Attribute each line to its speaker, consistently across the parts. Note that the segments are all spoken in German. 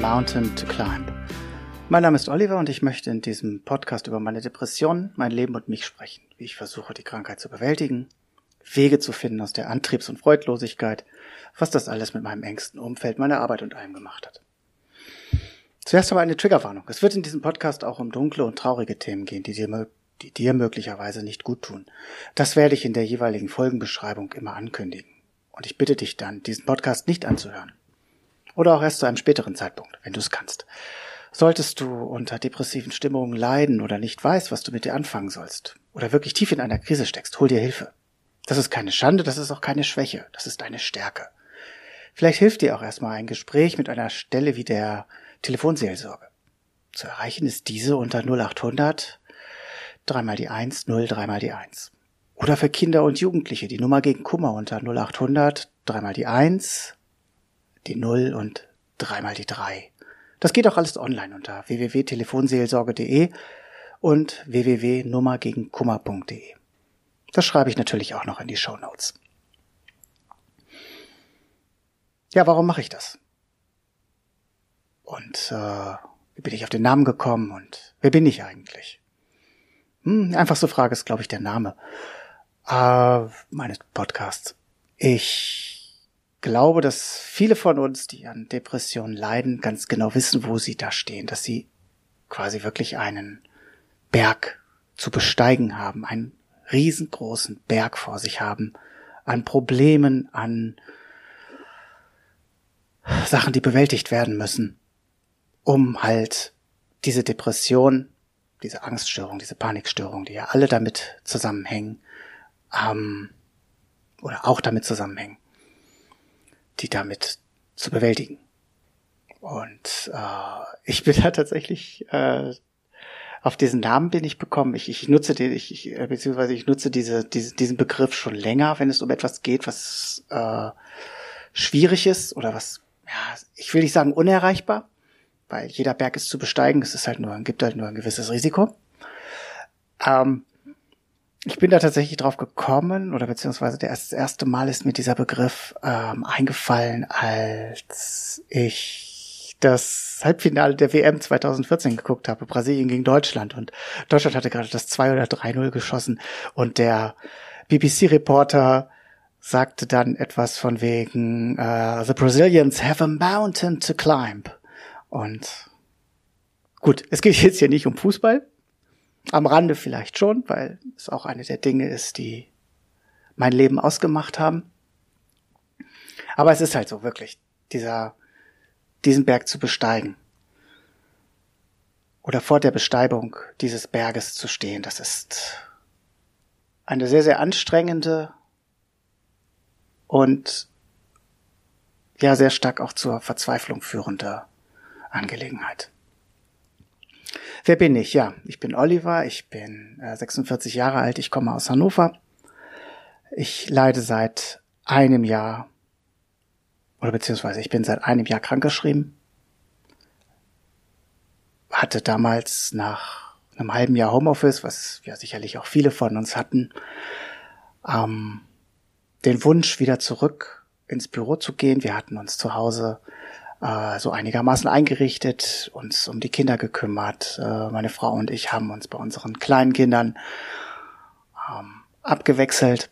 Speaker 1: Mountain to Climb. Mein Name ist Oliver und ich möchte in diesem Podcast über meine Depression, mein Leben und mich sprechen, wie ich versuche, die Krankheit zu bewältigen, Wege zu finden aus der Antriebs- und Freudlosigkeit, was das alles mit meinem engsten Umfeld, meiner Arbeit und allem gemacht hat. Zuerst aber eine Triggerwarnung. Es wird in diesem Podcast auch um dunkle und traurige Themen gehen, die dir, die dir möglicherweise nicht gut tun. Das werde ich in der jeweiligen Folgenbeschreibung immer ankündigen. Und ich bitte dich dann, diesen Podcast nicht anzuhören. Oder auch erst zu einem späteren Zeitpunkt, wenn du es kannst. Solltest du unter depressiven Stimmungen leiden oder nicht weißt, was du mit dir anfangen sollst, oder wirklich tief in einer Krise steckst, hol dir Hilfe. Das ist keine Schande, das ist auch keine Schwäche, das ist eine Stärke. Vielleicht hilft dir auch erstmal ein Gespräch mit einer Stelle wie der Telefonseelsorge. Zu erreichen ist diese unter 0800 dreimal die 1, 0, dreimal die 1. Oder für Kinder und Jugendliche die Nummer gegen Kummer unter 0800 dreimal die 1, die 0 und dreimal die 3. Das geht auch alles online unter www.telefonseelsorge.de und www.nummergegenkummer.de. Das schreibe ich natürlich auch noch in die Show Notes. Ja, warum mache ich das? Und äh, wie bin ich auf den Namen gekommen und wer bin ich eigentlich? Hm, einfachste Frage ist, glaube ich, der Name äh, meines Podcasts. Ich glaube, dass viele von uns, die an Depressionen leiden, ganz genau wissen, wo sie da stehen, dass sie quasi wirklich einen Berg zu besteigen haben, einen riesengroßen Berg vor sich haben an Problemen, an Sachen, die bewältigt werden müssen, um halt diese Depression, diese Angststörung, diese Panikstörung, die ja alle damit zusammenhängen, ähm, oder auch damit zusammenhängen, die damit zu bewältigen. Und äh, ich bin da tatsächlich äh, auf diesen Namen bin ich bekommen. Ich, ich nutze den, ich, ich, äh, beziehungsweise ich nutze diese, diese, diesen Begriff schon länger, wenn es um etwas geht, was äh, schwierig ist oder was, ja, ich will nicht sagen unerreichbar, weil jeder Berg ist zu besteigen. Es ist halt nur, gibt halt nur ein gewisses Risiko. Ähm, ich bin da tatsächlich drauf gekommen, oder beziehungsweise das erste Mal ist mir dieser Begriff ähm, eingefallen, als ich das Halbfinale der WM 2014 geguckt habe, Brasilien gegen Deutschland. Und Deutschland hatte gerade das 2 oder 3-0 geschossen und der BBC-Reporter sagte dann etwas von wegen uh, The Brazilians have a mountain to climb. Und gut, es geht jetzt hier nicht um Fußball, am Rande vielleicht schon, weil es auch eine der Dinge ist, die mein Leben ausgemacht haben. Aber es ist halt so, wirklich, dieser, diesen Berg zu besteigen. Oder vor der Besteigung dieses Berges zu stehen, das ist eine sehr, sehr anstrengende und ja, sehr stark auch zur Verzweiflung führende Angelegenheit. Wer bin ich? Ja, ich bin Oliver, ich bin äh, 46 Jahre alt, ich komme aus Hannover. Ich leide seit einem Jahr, oder beziehungsweise ich bin seit einem Jahr krankgeschrieben. Hatte damals nach einem halben Jahr Homeoffice, was ja sicherlich auch viele von uns hatten, ähm, den Wunsch, wieder zurück ins Büro zu gehen. Wir hatten uns zu Hause äh, so einigermaßen eingerichtet, uns um die Kinder gekümmert. Äh, meine Frau und ich haben uns bei unseren kleinen Kindern ähm, abgewechselt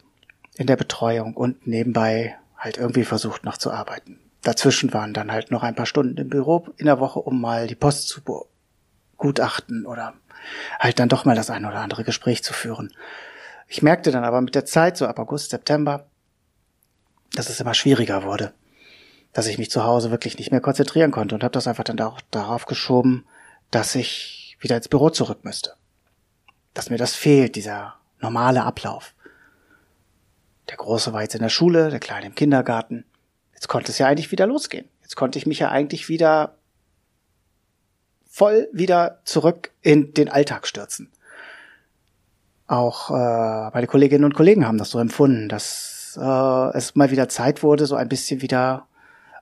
Speaker 1: in der Betreuung und nebenbei halt irgendwie versucht noch zu arbeiten. Dazwischen waren dann halt noch ein paar Stunden im Büro in der Woche, um mal die Post zu gutachten oder halt dann doch mal das ein oder andere Gespräch zu führen. Ich merkte dann aber mit der Zeit, so ab August, September, dass es immer schwieriger wurde dass ich mich zu Hause wirklich nicht mehr konzentrieren konnte und habe das einfach dann auch darauf geschoben, dass ich wieder ins Büro zurück müsste. Dass mir das fehlt, dieser normale Ablauf. Der Große war jetzt in der Schule, der Kleine im Kindergarten. Jetzt konnte es ja eigentlich wieder losgehen. Jetzt konnte ich mich ja eigentlich wieder voll wieder zurück in den Alltag stürzen. Auch äh, meine Kolleginnen und Kollegen haben das so empfunden, dass äh, es mal wieder Zeit wurde, so ein bisschen wieder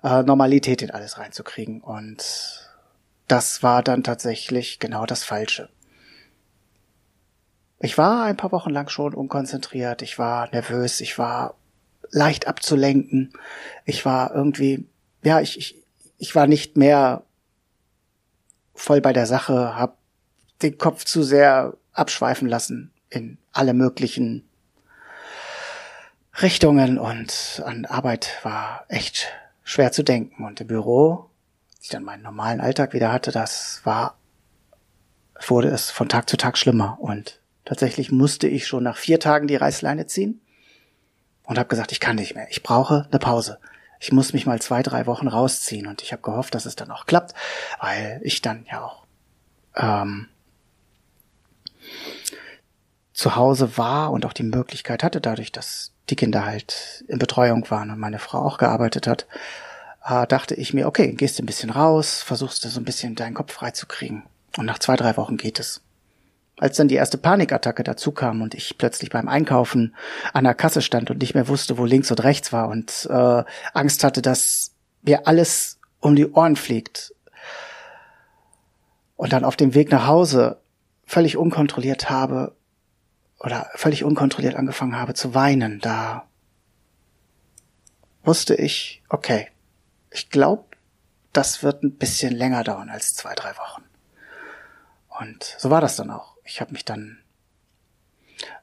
Speaker 1: äh, Normalität in alles reinzukriegen. Und das war dann tatsächlich genau das Falsche. Ich war ein paar Wochen lang schon unkonzentriert, ich war nervös, ich war leicht abzulenken, ich war irgendwie ja, ich, ich, ich war nicht mehr voll bei der Sache, hab den Kopf zu sehr abschweifen lassen in alle möglichen Richtungen und an Arbeit war echt schwer zu denken. Und im Büro, als ich dann meinen normalen Alltag wieder hatte, das war, wurde es von Tag zu Tag schlimmer. Und tatsächlich musste ich schon nach vier Tagen die Reißleine ziehen und habe gesagt, ich kann nicht mehr. Ich brauche eine Pause. Ich muss mich mal zwei, drei Wochen rausziehen. Und ich habe gehofft, dass es dann auch klappt, weil ich dann ja auch ähm, zu Hause war und auch die Möglichkeit hatte, dadurch, dass die Kinder halt in Betreuung waren und meine Frau auch gearbeitet hat, äh, dachte ich mir, okay, gehst ein bisschen raus, versuchst so ein bisschen deinen Kopf frei zu kriegen. Und nach zwei, drei Wochen geht es. Als dann die erste Panikattacke dazu kam und ich plötzlich beim Einkaufen an der Kasse stand und nicht mehr wusste, wo links und rechts war und äh, Angst hatte, dass mir alles um die Ohren fliegt. Und dann auf dem Weg nach Hause völlig unkontrolliert habe oder völlig unkontrolliert angefangen habe zu weinen, da wusste ich, okay, ich glaube, das wird ein bisschen länger dauern als zwei, drei Wochen. Und so war das dann auch ich habe mich dann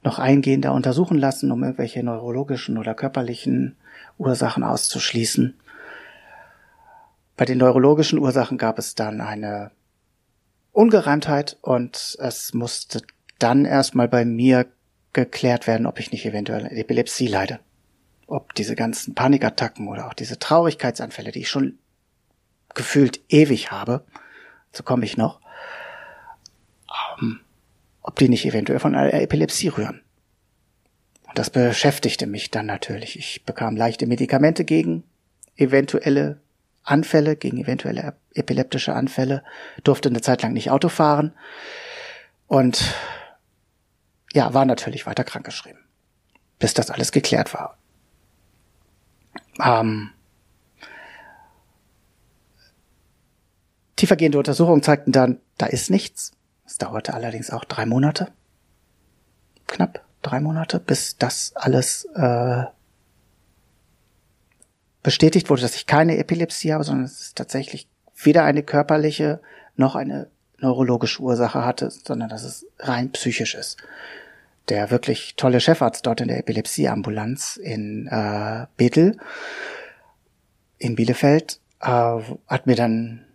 Speaker 1: noch eingehender untersuchen lassen, um irgendwelche neurologischen oder körperlichen Ursachen auszuschließen. Bei den neurologischen Ursachen gab es dann eine Ungereimtheit und es musste dann erstmal bei mir geklärt werden, ob ich nicht eventuell Epilepsie leide. Ob diese ganzen Panikattacken oder auch diese Traurigkeitsanfälle, die ich schon gefühlt ewig habe, so komme ich noch, ähm, ob die nicht eventuell von einer Epilepsie rühren. Und das beschäftigte mich dann natürlich. Ich bekam leichte Medikamente gegen eventuelle Anfälle, gegen eventuelle epileptische Anfälle, durfte eine Zeit lang nicht Auto fahren und ja, war natürlich weiter krankgeschrieben, bis das alles geklärt war. Ähm, tiefergehende Untersuchungen zeigten dann, da ist nichts. Es dauerte allerdings auch drei Monate, knapp drei Monate, bis das alles äh, bestätigt wurde, dass ich keine Epilepsie habe, sondern es ist tatsächlich weder eine körperliche noch eine neurologische Ursache hatte, sondern dass es rein psychisch ist. Der wirklich tolle Chefarzt dort in der Epilepsieambulanz in äh, Bethel in Bielefeld äh, hat mir dann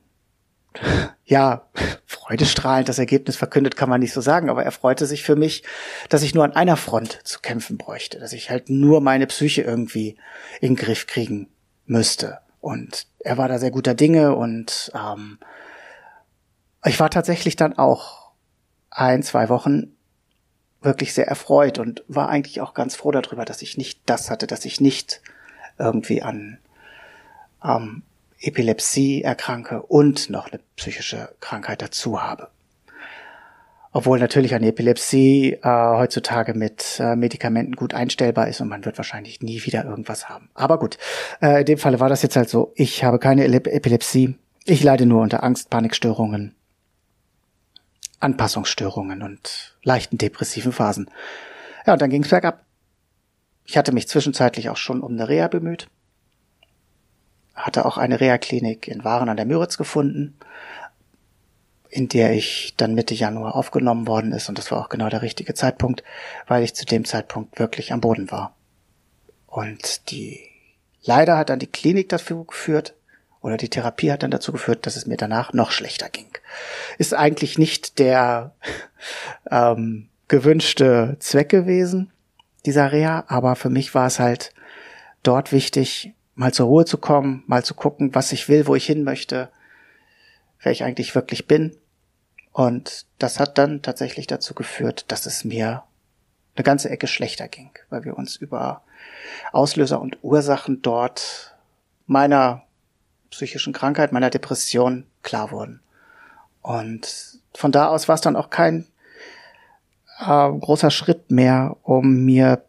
Speaker 1: ja, freudestrahlend das Ergebnis verkündet, kann man nicht so sagen, aber er freute sich für mich, dass ich nur an einer Front zu kämpfen bräuchte, dass ich halt nur meine Psyche irgendwie in den Griff kriegen müsste. Und er war da sehr guter Dinge und ähm, ich war tatsächlich dann auch ein, zwei Wochen wirklich sehr erfreut und war eigentlich auch ganz froh darüber, dass ich nicht das hatte, dass ich nicht irgendwie an ähm, Epilepsie erkranke und noch eine psychische Krankheit dazu habe. Obwohl natürlich eine Epilepsie äh, heutzutage mit äh, Medikamenten gut einstellbar ist und man wird wahrscheinlich nie wieder irgendwas haben. Aber gut, äh, in dem Falle war das jetzt halt so. Ich habe keine Epilepsie. Ich leide nur unter Angst, Panikstörungen, Anpassungsstörungen und leichten depressiven Phasen. Ja, und dann ging es bergab. Ich hatte mich zwischenzeitlich auch schon um eine Reha bemüht hatte auch eine Reha-Klinik in Waren an der Müritz gefunden, in der ich dann Mitte Januar aufgenommen worden ist und das war auch genau der richtige Zeitpunkt, weil ich zu dem Zeitpunkt wirklich am Boden war. Und die leider hat dann die Klinik dafür geführt oder die Therapie hat dann dazu geführt, dass es mir danach noch schlechter ging. Ist eigentlich nicht der ähm, gewünschte Zweck gewesen dieser Reha, aber für mich war es halt dort wichtig, mal zur Ruhe zu kommen, mal zu gucken, was ich will, wo ich hin möchte, wer ich eigentlich wirklich bin. Und das hat dann tatsächlich dazu geführt, dass es mir eine ganze Ecke schlechter ging, weil wir uns über Auslöser und Ursachen dort meiner psychischen Krankheit, meiner Depression klar wurden. Und von da aus war es dann auch kein äh, großer Schritt mehr, um mir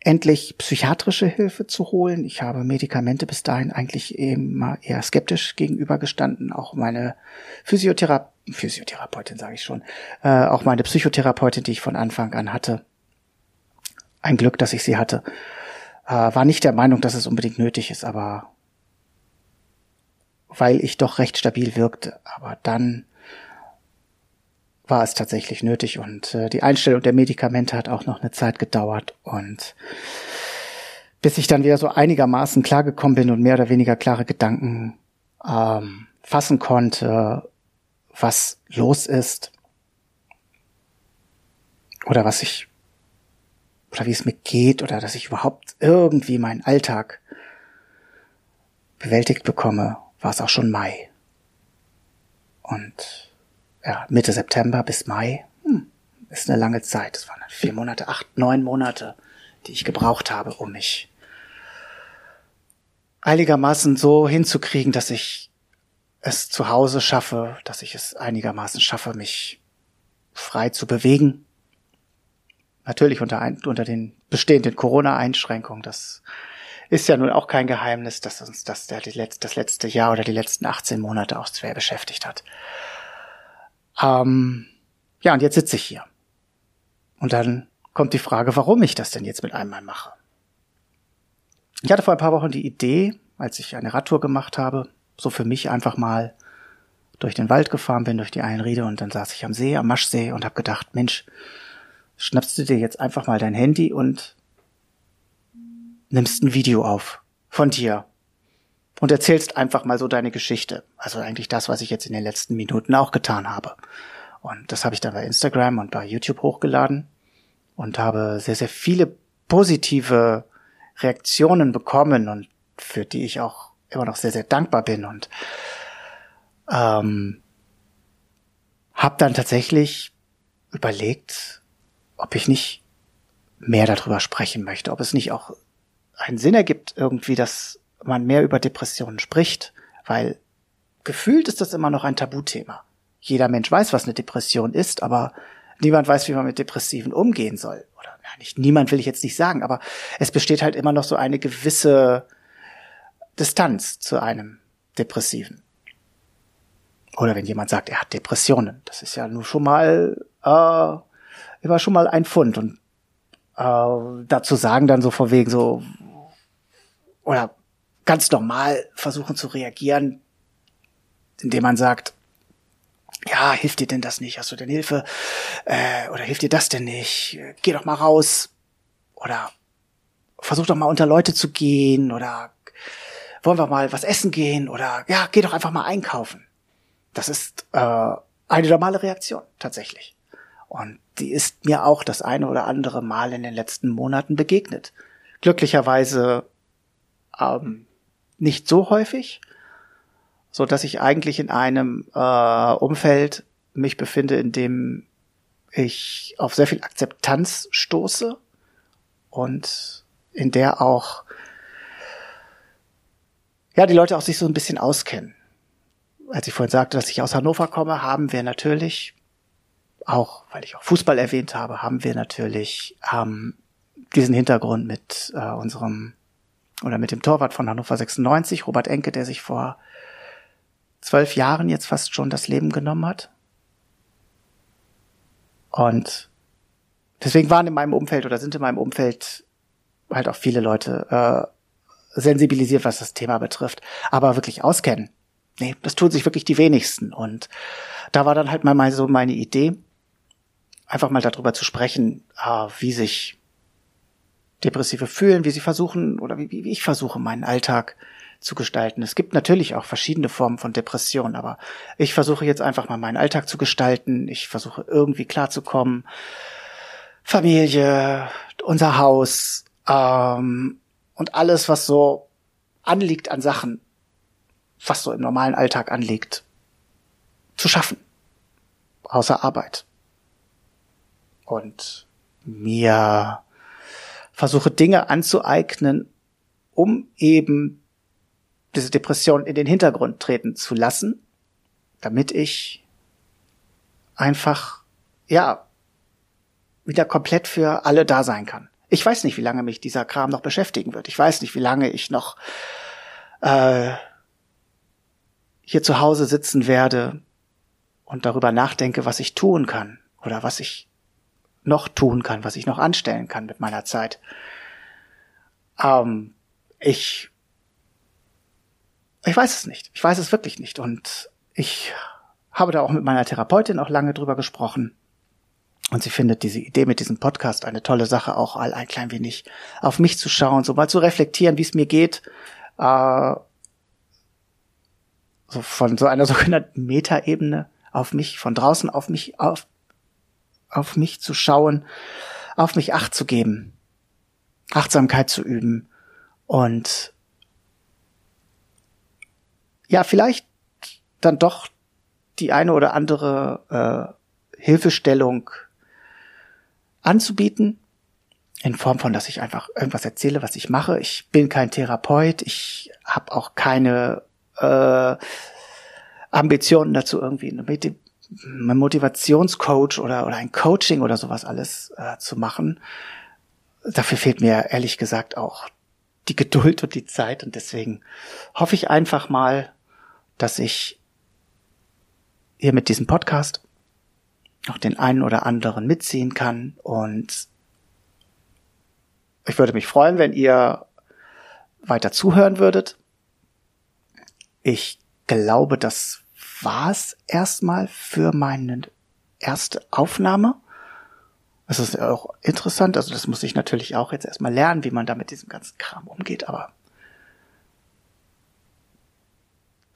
Speaker 1: endlich psychiatrische Hilfe zu holen. Ich habe Medikamente bis dahin eigentlich immer eher skeptisch gegenübergestanden. Auch meine Physiothera Physiotherapeutin sage ich schon, äh, auch meine Psychotherapeutin, die ich von Anfang an hatte. Ein Glück, dass ich sie hatte. Äh, war nicht der Meinung, dass es unbedingt nötig ist, aber weil ich doch recht stabil wirkte. Aber dann war es tatsächlich nötig und äh, die Einstellung der Medikamente hat auch noch eine Zeit gedauert und bis ich dann wieder so einigermaßen klargekommen bin und mehr oder weniger klare Gedanken ähm, fassen konnte, was los ist oder was ich oder wie es mir geht oder dass ich überhaupt irgendwie meinen Alltag bewältigt bekomme, war es auch schon Mai. Und ja, Mitte September bis Mai hm, ist eine lange Zeit. Das waren vier Monate, acht, neun Monate, die ich gebraucht habe, um mich einigermaßen so hinzukriegen, dass ich es zu Hause schaffe, dass ich es einigermaßen schaffe, mich frei zu bewegen. Natürlich unter, ein, unter den bestehenden Corona-Einschränkungen. Das ist ja nun auch kein Geheimnis, dass uns das der, das letzte Jahr oder die letzten 18 Monate auch schwer beschäftigt hat. Ähm, ja, und jetzt sitze ich hier. Und dann kommt die Frage, warum ich das denn jetzt mit einmal mache. Ich hatte vor ein paar Wochen die Idee, als ich eine Radtour gemacht habe, so für mich einfach mal durch den Wald gefahren bin, durch die Einriede und dann saß ich am See, am Maschsee und habe gedacht, Mensch, schnappst du dir jetzt einfach mal dein Handy und nimmst ein Video auf von dir und erzählst einfach mal so deine Geschichte. Also eigentlich das, was ich jetzt in den letzten Minuten auch getan habe. Und das habe ich dann bei Instagram und bei YouTube hochgeladen und habe sehr, sehr viele positive Reaktionen bekommen und für die ich auch immer noch sehr, sehr dankbar bin und ähm, habe dann tatsächlich überlegt, ob ich nicht mehr darüber sprechen möchte, ob es nicht auch einen Sinn ergibt, irgendwie, dass man mehr über Depressionen spricht, weil gefühlt ist das immer noch ein Tabuthema. Jeder Mensch weiß, was eine Depression ist, aber niemand weiß, wie man mit Depressiven umgehen soll. Oder ja, nicht niemand will ich jetzt nicht sagen, aber es besteht halt immer noch so eine gewisse Distanz zu einem Depressiven. Oder wenn jemand sagt, er hat Depressionen, das ist ja nur schon mal äh, immer schon mal ein Fund und äh, dazu sagen dann so vor wegen so oder ganz normal versuchen zu reagieren, indem man sagt, ja, hilft dir denn das nicht? Hast du denn Hilfe? Äh, oder hilft dir das denn nicht? Geh doch mal raus. Oder versuch doch mal unter Leute zu gehen. Oder wollen wir mal was essen gehen? Oder ja, geh doch einfach mal einkaufen. Das ist äh, eine normale Reaktion, tatsächlich. Und die ist mir auch das eine oder andere Mal in den letzten Monaten begegnet. Glücklicherweise ähm, nicht so häufig, so dass ich eigentlich in einem äh, Umfeld mich befinde, in dem ich auf sehr viel Akzeptanz stoße und in der auch ja die Leute auch sich so ein bisschen auskennen. Als ich vorhin sagte, dass ich aus Hannover komme, haben wir natürlich auch, weil ich auch Fußball erwähnt habe, haben wir natürlich ähm, diesen Hintergrund mit äh, unserem oder mit dem Torwart von Hannover 96, Robert Enke, der sich vor zwölf Jahren jetzt fast schon das Leben genommen hat. Und deswegen waren in meinem Umfeld oder sind in meinem Umfeld halt auch viele Leute äh, sensibilisiert, was das Thema betrifft. Aber wirklich auskennen. Nee, das tun sich wirklich die wenigsten. Und da war dann halt mal so meine Idee, einfach mal darüber zu sprechen, äh, wie sich Depressive fühlen, wie sie versuchen oder wie, wie ich versuche, meinen Alltag zu gestalten. Es gibt natürlich auch verschiedene Formen von Depression, aber ich versuche jetzt einfach mal meinen Alltag zu gestalten. Ich versuche irgendwie klarzukommen. Familie, unser Haus ähm, und alles, was so anliegt an Sachen, was so im normalen Alltag anliegt, zu schaffen. Außer Arbeit. Und mir versuche Dinge anzueignen, um eben diese Depression in den Hintergrund treten zu lassen, damit ich einfach, ja, wieder komplett für alle da sein kann. Ich weiß nicht, wie lange mich dieser Kram noch beschäftigen wird. Ich weiß nicht, wie lange ich noch äh, hier zu Hause sitzen werde und darüber nachdenke, was ich tun kann oder was ich noch tun kann, was ich noch anstellen kann mit meiner Zeit. Ähm, ich, ich weiß es nicht. Ich weiß es wirklich nicht. Und ich habe da auch mit meiner Therapeutin auch lange drüber gesprochen. Und sie findet diese Idee mit diesem Podcast eine tolle Sache, auch all ein klein wenig auf mich zu schauen, so mal zu reflektieren, wie es mir geht. Äh, so von so einer sogenannten Metaebene auf mich, von draußen auf mich, auf, auf mich zu schauen, auf mich Acht zu geben, Achtsamkeit zu üben und ja, vielleicht dann doch die eine oder andere äh, Hilfestellung anzubieten, in Form von, dass ich einfach irgendwas erzähle, was ich mache. Ich bin kein Therapeut, ich habe auch keine äh, Ambitionen dazu, irgendwie ein Motivationscoach oder, oder ein Coaching oder sowas alles äh, zu machen. Dafür fehlt mir ehrlich gesagt auch die Geduld und die Zeit und deswegen hoffe ich einfach mal, dass ich hier mit diesem Podcast noch den einen oder anderen mitziehen kann und ich würde mich freuen, wenn ihr weiter zuhören würdet. Ich glaube, das war's erstmal für meine erste Aufnahme. Es ist auch interessant, also das muss ich natürlich auch jetzt erstmal lernen, wie man da mit diesem ganzen Kram umgeht, aber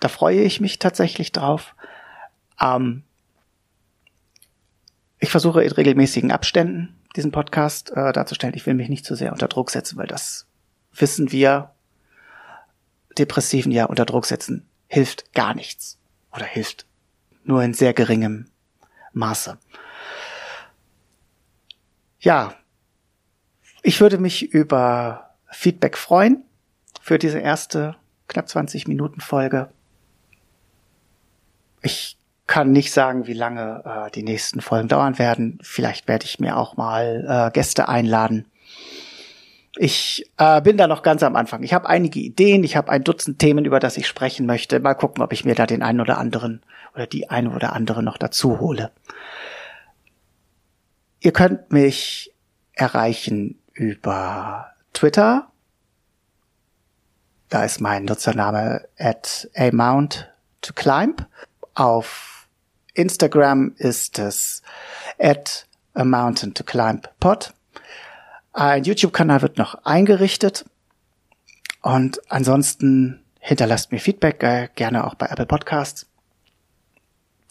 Speaker 1: da freue ich mich tatsächlich drauf. Ähm, ich versuche in regelmäßigen Abständen diesen Podcast äh, darzustellen. Ich will mich nicht zu sehr unter Druck setzen, weil das wissen wir Depressiven ja unter Druck setzen hilft gar nichts oder hilft nur in sehr geringem Maße. Ja, ich würde mich über Feedback freuen für diese erste knapp 20 Minuten Folge. Ich kann nicht sagen, wie lange äh, die nächsten Folgen dauern werden. Vielleicht werde ich mir auch mal äh, Gäste einladen. Ich äh, bin da noch ganz am Anfang. Ich habe einige Ideen, ich habe ein Dutzend Themen, über das ich sprechen möchte. Mal gucken, ob ich mir da den einen oder anderen oder die eine oder andere noch dazu hole. Ihr könnt mich erreichen über Twitter. Da ist mein Nutzername at amount to climb. Auf Instagram ist es at a mountain to climb pod. Ein YouTube-Kanal wird noch eingerichtet. Und ansonsten hinterlasst mir Feedback, äh, gerne auch bei Apple Podcasts.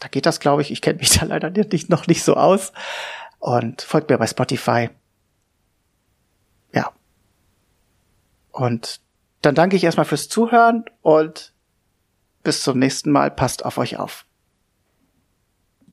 Speaker 1: Da geht das, glaube ich. Ich kenne mich da leider nicht, noch nicht so aus. Und folgt mir bei Spotify. Ja. Und dann danke ich erstmal fürs Zuhören und bis zum nächsten Mal. Passt auf euch auf.